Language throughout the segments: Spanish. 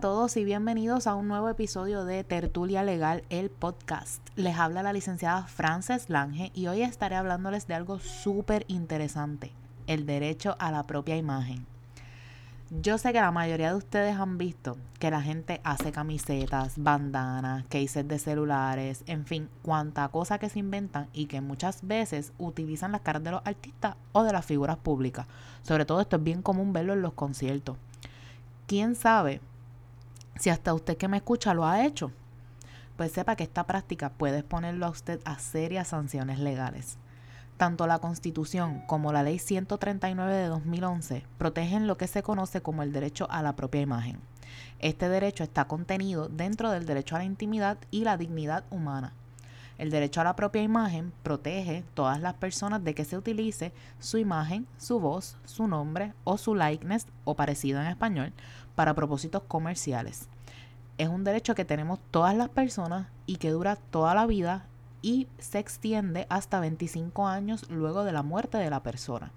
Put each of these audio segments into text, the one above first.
todos y bienvenidos a un nuevo episodio de Tertulia Legal, el podcast. Les habla la licenciada Frances Lange y hoy estaré hablándoles de algo súper interesante, el derecho a la propia imagen. Yo sé que la mayoría de ustedes han visto que la gente hace camisetas, bandanas, cases de celulares, en fin, cuanta cosa que se inventan y que muchas veces utilizan las caras de los artistas o de las figuras públicas. Sobre todo esto es bien común verlo en los conciertos. ¿Quién sabe si hasta usted que me escucha lo ha hecho? Pues sepa que esta práctica puede exponerlo a usted a serias sanciones legales. Tanto la Constitución como la Ley 139 de 2011 protegen lo que se conoce como el derecho a la propia imagen. Este derecho está contenido dentro del derecho a la intimidad y la dignidad humana. El derecho a la propia imagen protege todas las personas de que se utilice su imagen, su voz, su nombre o su likeness o parecido en español para propósitos comerciales. Es un derecho que tenemos todas las personas y que dura toda la vida y se extiende hasta 25 años luego de la muerte de la persona.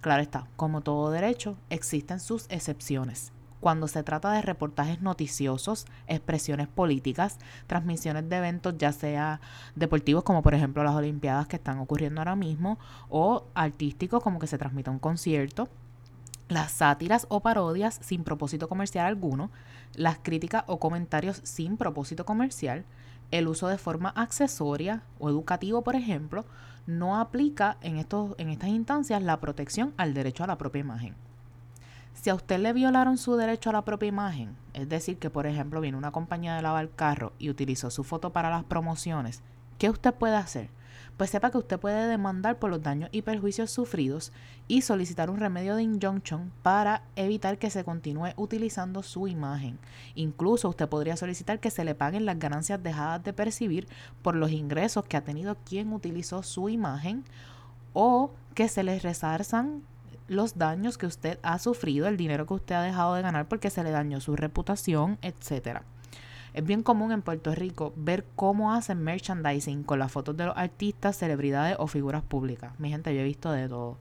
Claro está, como todo derecho, existen sus excepciones. Cuando se trata de reportajes noticiosos, expresiones políticas, transmisiones de eventos ya sea deportivos como por ejemplo las Olimpiadas que están ocurriendo ahora mismo o artísticos como que se transmita un concierto, las sátiras o parodias sin propósito comercial alguno, las críticas o comentarios sin propósito comercial, el uso de forma accesoria o educativo, por ejemplo, no aplica en, estos, en estas instancias la protección al derecho a la propia imagen. Si a usted le violaron su derecho a la propia imagen, es decir, que por ejemplo viene una compañía de lavar carro y utilizó su foto para las promociones, ¿qué usted puede hacer? pues sepa que usted puede demandar por los daños y perjuicios sufridos y solicitar un remedio de injunction para evitar que se continúe utilizando su imagen. Incluso usted podría solicitar que se le paguen las ganancias dejadas de percibir por los ingresos que ha tenido quien utilizó su imagen o que se le resarzan los daños que usted ha sufrido, el dinero que usted ha dejado de ganar porque se le dañó su reputación, etcétera. Es bien común en Puerto Rico ver cómo hacen merchandising con las fotos de los artistas, celebridades o figuras públicas. Mi gente, yo he visto de todo.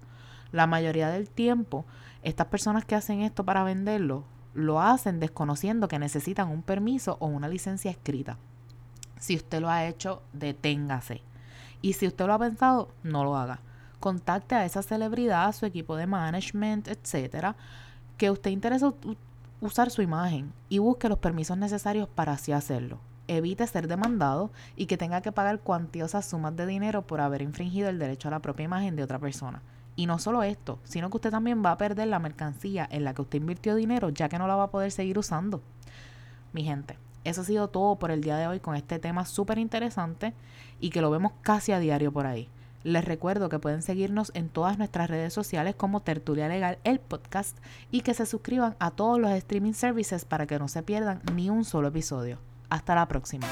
La mayoría del tiempo, estas personas que hacen esto para venderlo, lo hacen desconociendo que necesitan un permiso o una licencia escrita. Si usted lo ha hecho, deténgase. Y si usted lo ha pensado, no lo haga. Contacte a esa celebridad, a su equipo de management, etcétera, que usted interesa usar su imagen y busque los permisos necesarios para así hacerlo. Evite ser demandado y que tenga que pagar cuantiosas sumas de dinero por haber infringido el derecho a la propia imagen de otra persona. Y no solo esto, sino que usted también va a perder la mercancía en la que usted invirtió dinero ya que no la va a poder seguir usando. Mi gente, eso ha sido todo por el día de hoy con este tema súper interesante y que lo vemos casi a diario por ahí. Les recuerdo que pueden seguirnos en todas nuestras redes sociales como Tertulia Legal, el podcast, y que se suscriban a todos los streaming services para que no se pierdan ni un solo episodio. Hasta la próxima.